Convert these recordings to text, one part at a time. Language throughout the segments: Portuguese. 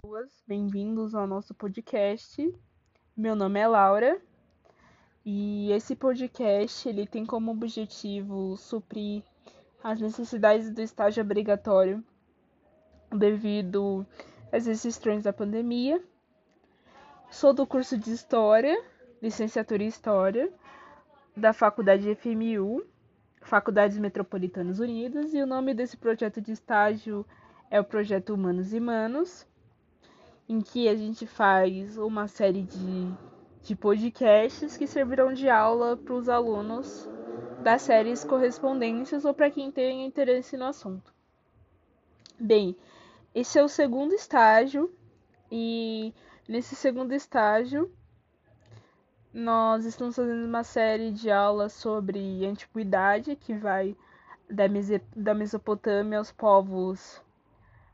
pessoas, bem-vindos ao nosso podcast. Meu nome é Laura e esse podcast ele tem como objetivo suprir as necessidades do estágio obrigatório devido às restrições da pandemia. Sou do curso de História, licenciatura em História, da Faculdade FMU, Faculdades Metropolitanas Unidas, e o nome desse projeto de estágio é o Projeto Humanos e Manos, em que a gente faz uma série de, de podcasts que servirão de aula para os alunos das séries correspondentes ou para quem tem interesse no assunto. Bem, esse é o segundo estágio e nesse segundo estágio nós estamos fazendo uma série de aulas sobre antiguidade que vai da Mesopotâmia aos povos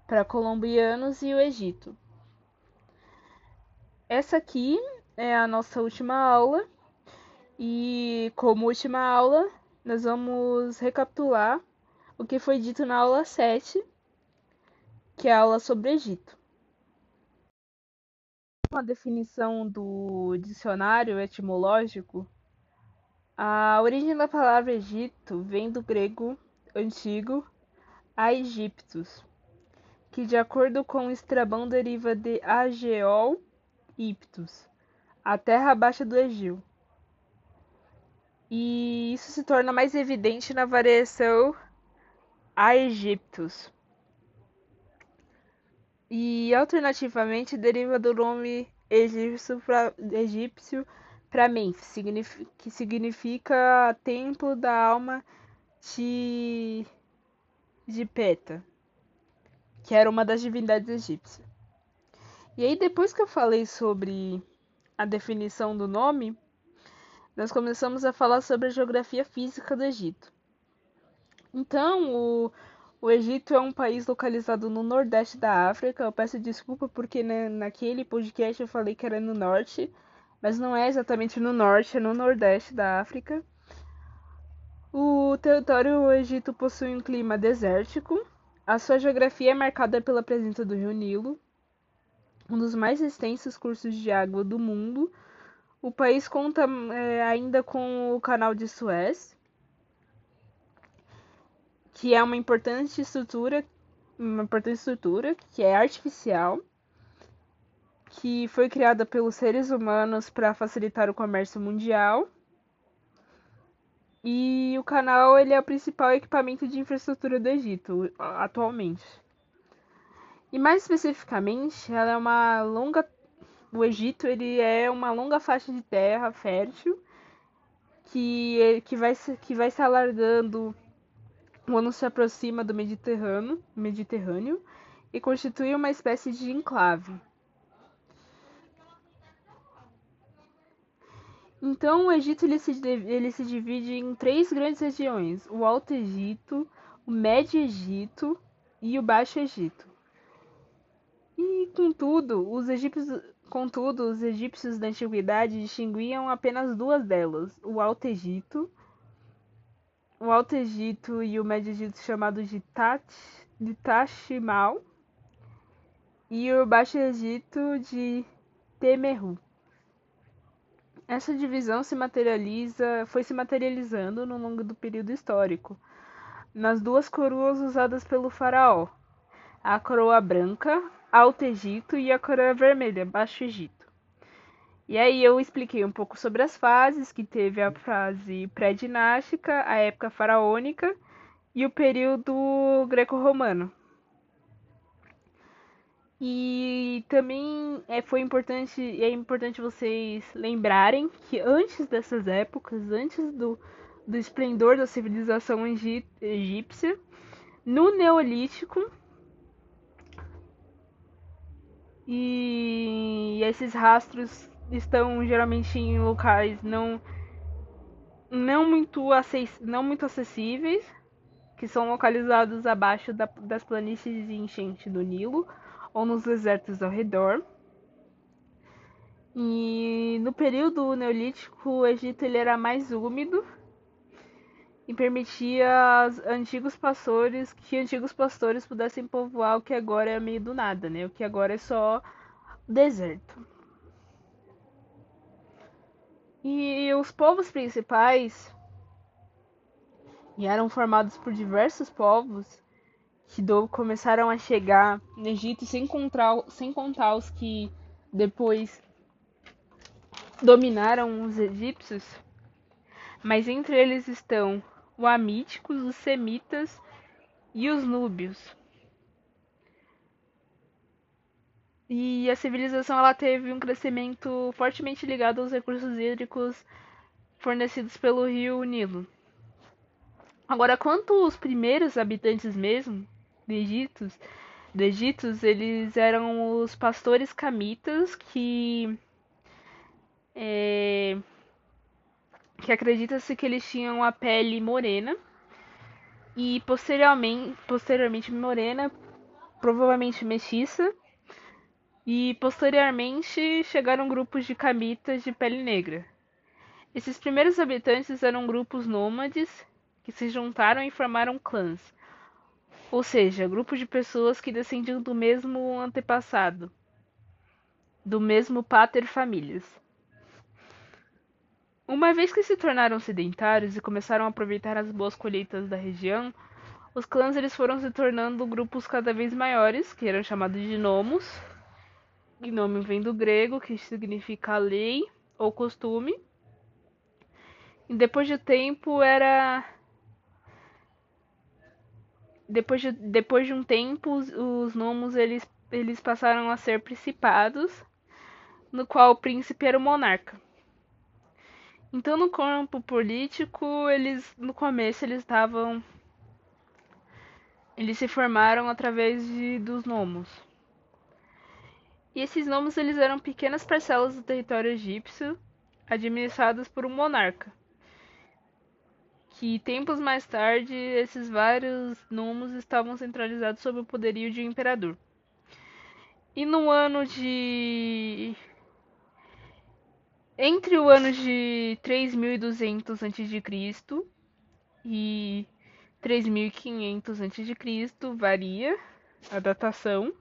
pré-colombianos e o Egito. Essa aqui é a nossa última aula e como última aula nós vamos recapitular o que foi dito na aula 7, que é a aula sobre Egito. Uma definição do dicionário etimológico, a origem da palavra Egito vem do grego antigo Aegyptus, que de acordo com Estrabão deriva de Ageol Iptus, a terra abaixo do Egeu. E isso se torna mais evidente na variação Aegyptus. E alternativamente deriva do nome egípcio para egípcio Mênfis, que significa templo da alma de, de Peta, que era uma das divindades egípcias. E aí, depois que eu falei sobre a definição do nome, nós começamos a falar sobre a geografia física do Egito. Então, o, o Egito é um país localizado no nordeste da África. Eu peço desculpa porque né, naquele podcast eu falei que era no norte, mas não é exatamente no norte, é no nordeste da África. O território do Egito possui um clima desértico. A sua geografia é marcada pela presença do rio Nilo, um dos mais extensos cursos de água do mundo. O país conta é, ainda com o Canal de Suez, que é uma importante estrutura, uma importante estrutura que é artificial, que foi criada pelos seres humanos para facilitar o comércio mundial. E o canal ele é o principal equipamento de infraestrutura do Egito atualmente. E mais especificamente, ela é uma longa o Egito ele é uma longa faixa de terra fértil que, que, vai, que vai se alargando quando se aproxima do Mediterrâneo, Mediterrâneo e constitui uma espécie de enclave. Então, o Egito ele se, ele se divide em três grandes regiões: o Alto Egito, o Médio Egito e o Baixo Egito. Contudo, os egípcios, contudo, os egípcios da antiguidade distinguiam apenas duas delas, o Alto Egito, o Alto Egito e o Médio Egito chamados de, Tat, de Tashimal, e o Baixo Egito de Temeru. Essa divisão se materializa, foi se materializando no longo do período histórico, nas duas coroas usadas pelo faraó, a coroa branca, Alto Egito e a coroa vermelha, Baixo Egito. E aí eu expliquei um pouco sobre as fases, que teve a fase pré-dinástica, a época faraônica e o período greco-romano. E também é, foi importante, é importante vocês lembrarem que antes dessas épocas, antes do, do esplendor da civilização egípcia, no Neolítico, e esses rastros estão geralmente em locais não não muito, acess, não muito acessíveis, que são localizados abaixo da, das planícies de enchente do Nilo ou nos desertos ao redor. E no período neolítico, o Egito ele era mais úmido e permitia antigos pastores que antigos pastores pudessem povoar o que agora é meio do nada, né? O que agora é só deserto. E os povos principais e eram formados por diversos povos que do, começaram a chegar no Egito sem contar, sem contar os que depois dominaram os egípcios. Mas entre eles estão os amíticos, os semitas e os núbios. E a civilização ela teve um crescimento fortemente ligado aos recursos hídricos fornecidos pelo rio Nilo. Agora, quanto os primeiros habitantes mesmo do Egito, do Egito, eles eram os pastores camitas que é, que acredita-se que eles tinham a pele morena e posteriormente, posteriormente morena, provavelmente mestiça, e posteriormente chegaram grupos de camitas de pele negra. Esses primeiros habitantes eram grupos nômades que se juntaram e formaram clãs, ou seja, grupos de pessoas que descendiam do mesmo antepassado, do mesmo pater famílias. Uma vez que se tornaram sedentários e começaram a aproveitar as boas colheitas da região, os clãs eles foram se tornando grupos cada vez maiores, que eram chamados de nomos, Gnome vem do grego, que significa lei ou costume. E depois de tempo era. Depois de, depois de um tempo, os, os nomos eles, eles passaram a ser principados, no qual o príncipe era o monarca. Então, no campo político, eles no começo eles estavam eles se formaram através de, dos nomos. E esses nomos eles eram pequenas parcelas do território egípcio, administradas por um monarca. Que tempos mais tarde, esses vários nomos estavam centralizados sob o poderio de um imperador. E no ano de entre o ano de 3200 a.C. e 3500 a.C. varia a datação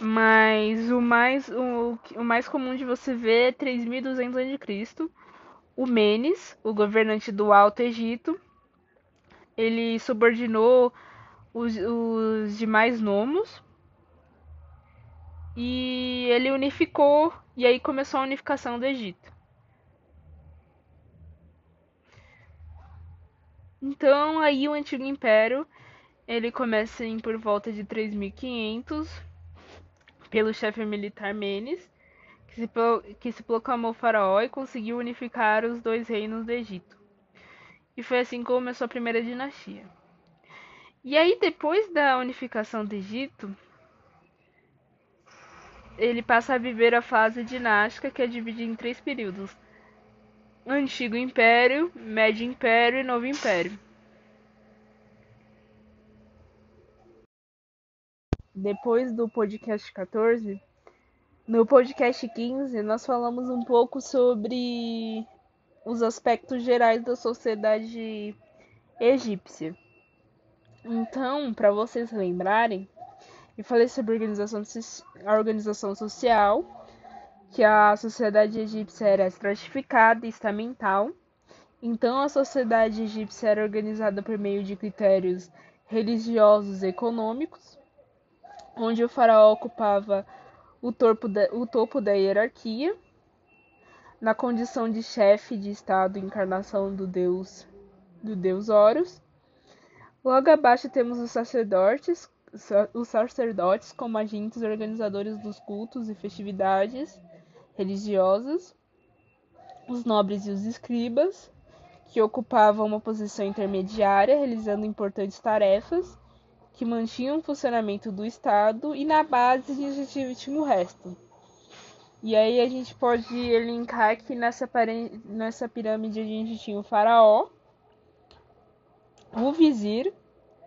mas o mais, o, o mais comum de você ver é 3200 a.C. O Menes, o governante do Alto Egito, ele subordinou os, os demais nomos e ele unificou e aí começou a unificação do Egito. Então aí o antigo império ele começa em por volta de 3500 pelo chefe militar Menes, que se, que se proclamou faraó e conseguiu unificar os dois reinos do Egito. E foi assim que começou a primeira dinastia. E aí, depois da unificação do Egito, ele passa a viver a fase dinástica, que é dividida em três períodos: Antigo Império, Médio Império e Novo Império. depois do podcast 14, no podcast 15 nós falamos um pouco sobre os aspectos gerais da sociedade egípcia. Então, para vocês lembrarem, eu falei sobre a organização, a organização social, que a sociedade egípcia era estratificada e estamental. Então, a sociedade egípcia era organizada por meio de critérios religiosos e econômicos onde o faraó ocupava o topo da, o topo da hierarquia, na condição de chefe de estado encarnação do deus do deus Horus. Logo abaixo temos os sacerdotes, os sacerdotes como agentes organizadores dos cultos e festividades religiosas, os nobres e os escribas, que ocupavam uma posição intermediária, realizando importantes tarefas que mantinham o funcionamento do Estado e na base a gente tinha o resto. E aí a gente pode elencar que nessa, nessa pirâmide a gente tinha o faraó, o vizir,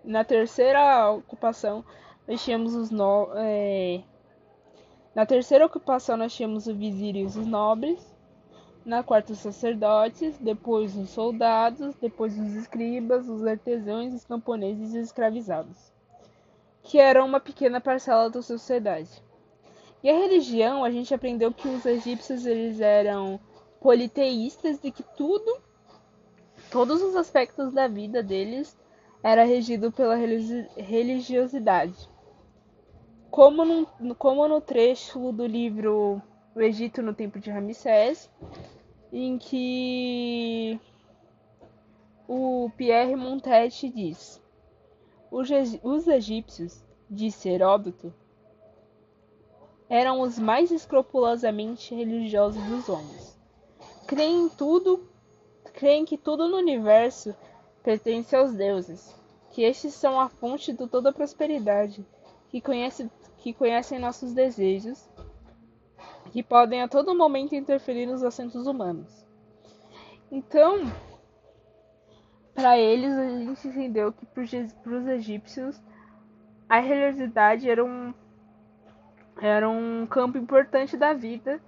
na terceira ocupação nós tínhamos os no, é, na terceira ocupação nós tínhamos o vizir e os nobres, na quarta os sacerdotes, depois os soldados, depois os escribas, os artesãos, os camponeses e os escravizados, que eram uma pequena parcela da sociedade. E a religião, a gente aprendeu que os egípcios eles eram politeístas e que tudo, todos os aspectos da vida deles era regido pela religiosidade. Como no, como no trecho do livro O Egito no Tempo de Ramsés, em que o Pierre Montet diz: Os egípcios, disse Heródoto, eram os mais escrupulosamente religiosos dos homens. Creem em tudo, creem que tudo no universo pertence aos deuses, que estes são a fonte de toda a prosperidade, que, conhece, que conhecem nossos desejos, que podem a todo momento interferir nos assuntos humanos. Então, para eles, a gente entendeu que para os egípcios a religiosidade era um era um campo importante da vida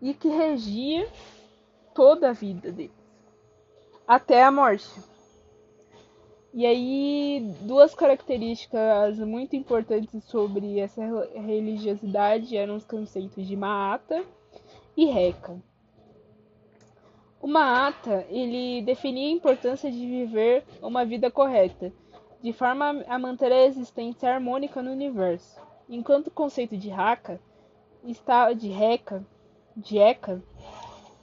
e que regia toda a vida deles até a morte. E aí, duas características muito importantes sobre essa religiosidade eram os conceitos de Maata e Reca. O Maata, ele definia a importância de viver uma vida correta, de forma a manter a existência harmônica no universo enquanto o conceito de está de Reca, de Eka,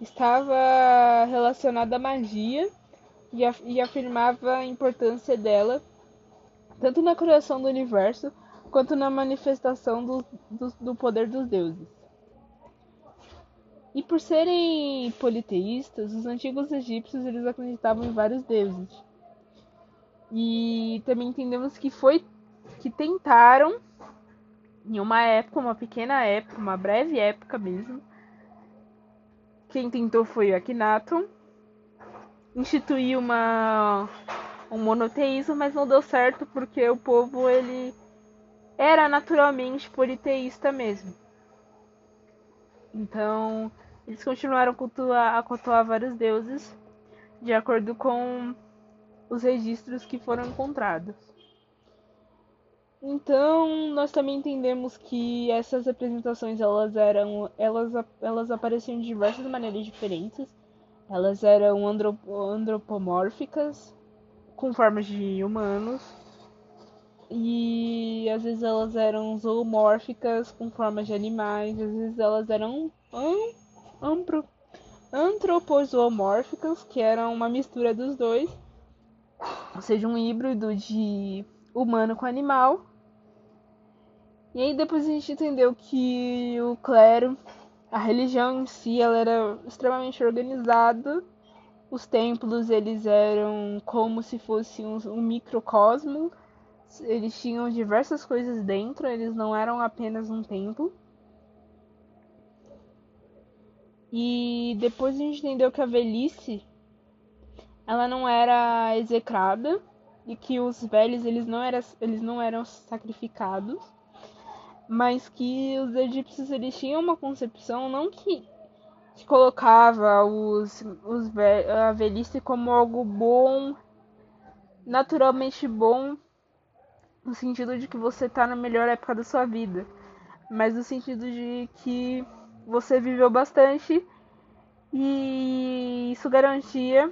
estava relacionado à magia e, af e afirmava a importância dela tanto na criação do universo quanto na manifestação do, do, do poder dos deuses. E por serem politeístas, os antigos egípcios eles acreditavam em vários deuses. E também entendemos que foi que tentaram em uma época, uma pequena época, uma breve época mesmo. Quem tentou foi Akhenaton. Instituiu uma um monoteísmo, mas não deu certo porque o povo ele era naturalmente politeísta mesmo. Então, eles continuaram a cultuar, a cultuar vários deuses de acordo com os registros que foram encontrados. Então, nós também entendemos que essas representações elas eram elas, elas apareciam de diversas maneiras diferentes. Elas eram antropomórficas, com formas de humanos, e às vezes elas eram zoomórficas, com formas de animais, às vezes elas eram ampro, antropozoomórficas, que eram uma mistura dos dois, ou seja, um híbrido de humano com animal. E aí depois a gente entendeu que o clero, a religião em si, ela era extremamente organizada. Os templos, eles eram como se fosse um, um microcosmo. Eles tinham diversas coisas dentro, eles não eram apenas um templo. E depois a gente entendeu que a velhice ela não era execrada e que os velhos eles não, era, eles não eram sacrificados mas que os egípcios eles tinham uma concepção não que, que colocava os, os a velhice como algo bom, naturalmente bom, no sentido de que você está na melhor época da sua vida, mas no sentido de que você viveu bastante e isso garantia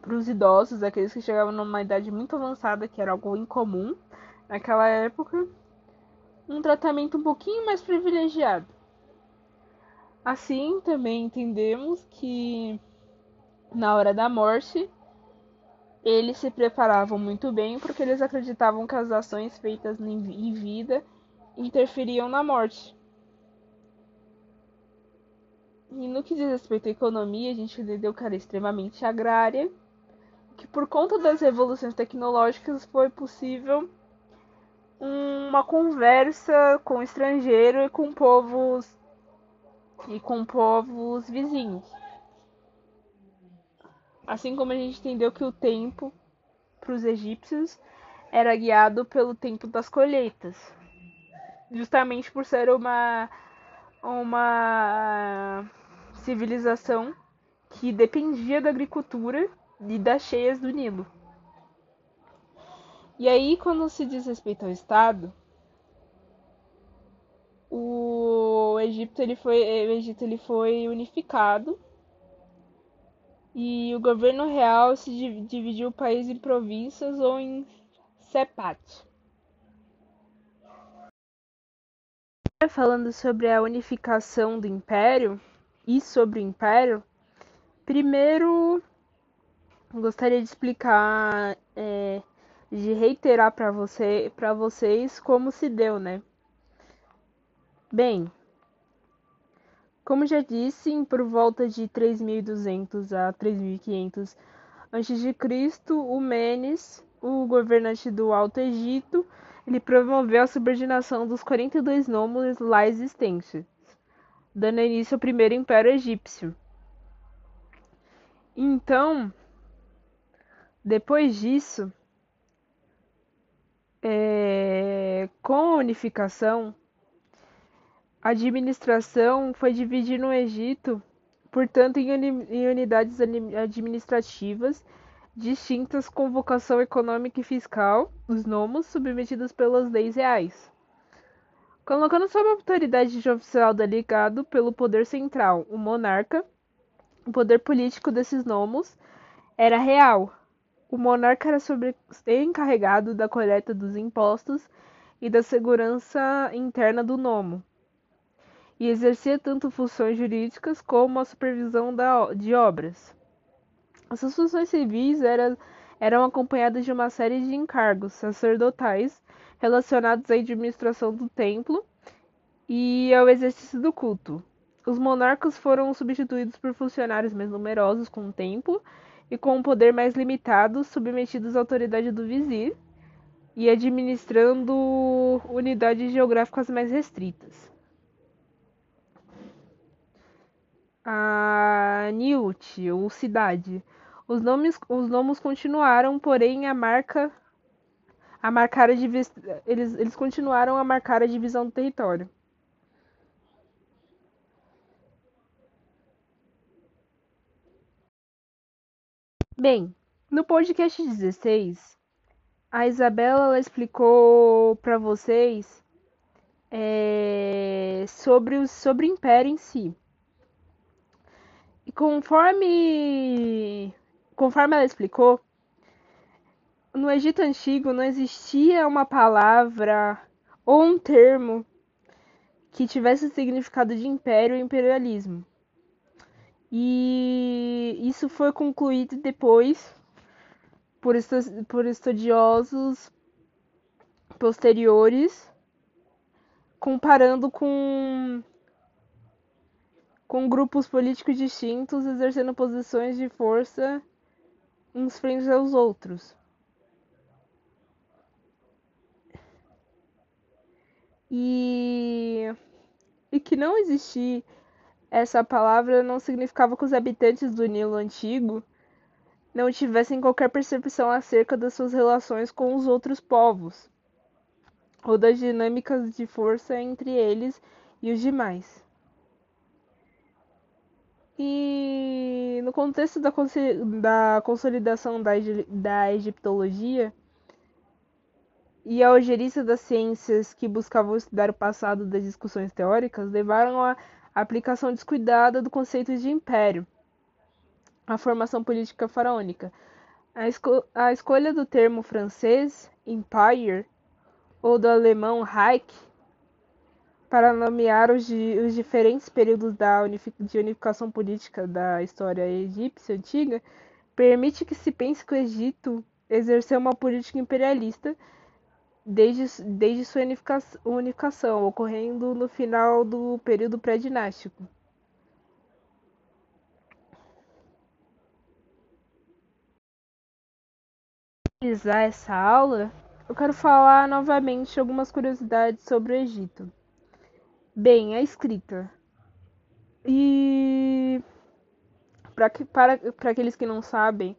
para os idosos, aqueles que chegavam numa idade muito avançada, que era algo incomum naquela época, um tratamento um pouquinho mais privilegiado. Assim, também entendemos que na hora da morte eles se preparavam muito bem porque eles acreditavam que as ações feitas em vida interferiam na morte. E no que diz respeito à economia, a gente entendeu que era extremamente agrária, que por conta das revoluções tecnológicas foi possível uma conversa com o estrangeiro e com povos e com povos vizinhos. Assim como a gente entendeu que o tempo para os egípcios era guiado pelo tempo das colheitas, justamente por ser uma uma civilização que dependia da agricultura e das cheias do Nilo. E aí, quando se diz respeito ao Estado, o Egito ele foi, o Egito ele foi unificado e o governo real se dividiu o país em províncias ou em sepat. Falando sobre a unificação do império e sobre o império, primeiro gostaria de explicar, é, de reiterar para você, para vocês como se deu, né? Bem, como já disse, por volta de 3200 a 3500 a.C., o Menes, o governante do Alto Egito, ele promoveu a subordinação dos 42 nômades lá existentes, dando início ao primeiro império egípcio. Então, depois disso, é, com a unificação, a administração foi dividida no Egito, portanto, em, em unidades administrativas distintas com vocação econômica e fiscal, os nomos submetidos pelas leis reais. Colocando sob a autoridade de oficial delegado pelo poder central, o monarca, o poder político desses nomos era real. O monarca era encarregado da coleta dos impostos e da segurança interna do nomo e exercia tanto funções jurídicas como a supervisão da, de obras. Essas funções civis eram, eram acompanhadas de uma série de encargos sacerdotais relacionados à administração do templo e ao exercício do culto. Os monarcas foram substituídos por funcionários mais numerosos com o tempo e com um poder mais limitado, submetidos à autoridade do vizir e administrando unidades geográficas mais restritas. a Niut, ou cidade. Os nomes, os nomes continuaram, porém a marca a marcar a eles, eles continuaram a marcar a divisão do território. Bem, no podcast 16, a Isabela ela explicou para vocês é, sobre, o, sobre o império em si. E conforme conforme ela explicou, no Egito antigo não existia uma palavra ou um termo que tivesse o significado de império ou imperialismo. E isso foi concluído depois por, por estudiosos posteriores, comparando com com grupos políticos distintos exercendo posições de força uns frente aos outros. E, e que não existir essa palavra não significava que os habitantes do Nilo antigo não tivessem qualquer percepção acerca das suas relações com os outros povos ou das dinâmicas de força entre eles e os demais. E no contexto da, da consolidação da, da egiptologia e a algerista das ciências que buscavam estudar o passado das discussões teóricas levaram aplicação descuidada do conceito de império, a formação política faraônica. A, esco a escolha do termo francês empire ou do alemão Reich para nomear os, os diferentes períodos da de unificação política da história egípcia antiga, permite que se pense que o Egito exerceu uma política imperialista desde, desde sua unificação, ocorrendo no final do período pré-dinástico. Para finalizar essa aula, eu quero falar novamente algumas curiosidades sobre o Egito. Bem, a escrita. E pra que, para, para aqueles que não sabem,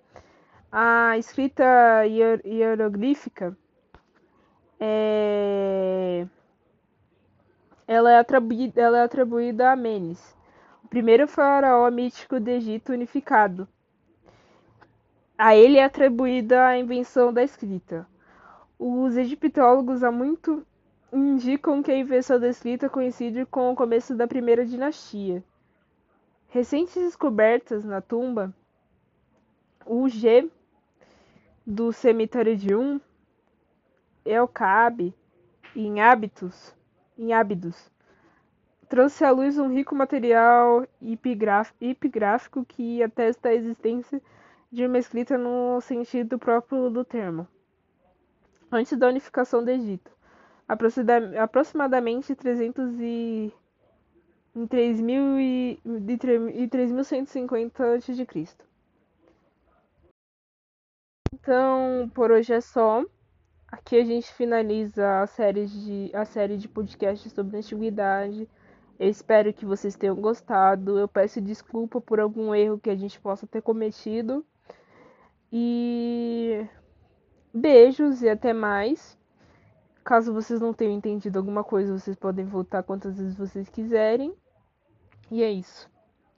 a escrita hier, hieroglífica é, ela, é atribuída, ela é atribuída a Menes, primeiro faraó mítico do Egito unificado. A ele é atribuída a invenção da escrita. Os egiptólogos há muito indicam que a invenção da escrita coincide com o começo da primeira dinastia. Recentes descobertas na tumba UG do cemitério de Um, El-Kaabe em hábitos, em hábitos, trouxe à luz um rico material epigráfico que atesta a existência de uma escrita no sentido próprio do termo. Antes da unificação do Egito, aproximadamente 300 e em 3150 a.C. Então, por hoje é só. Aqui a gente finaliza a série de, a série de podcasts sobre antiguidade. Eu espero que vocês tenham gostado. Eu peço desculpa por algum erro que a gente possa ter cometido. E beijos e até mais. Caso vocês não tenham entendido alguma coisa, vocês podem voltar quantas vezes vocês quiserem. E é isso.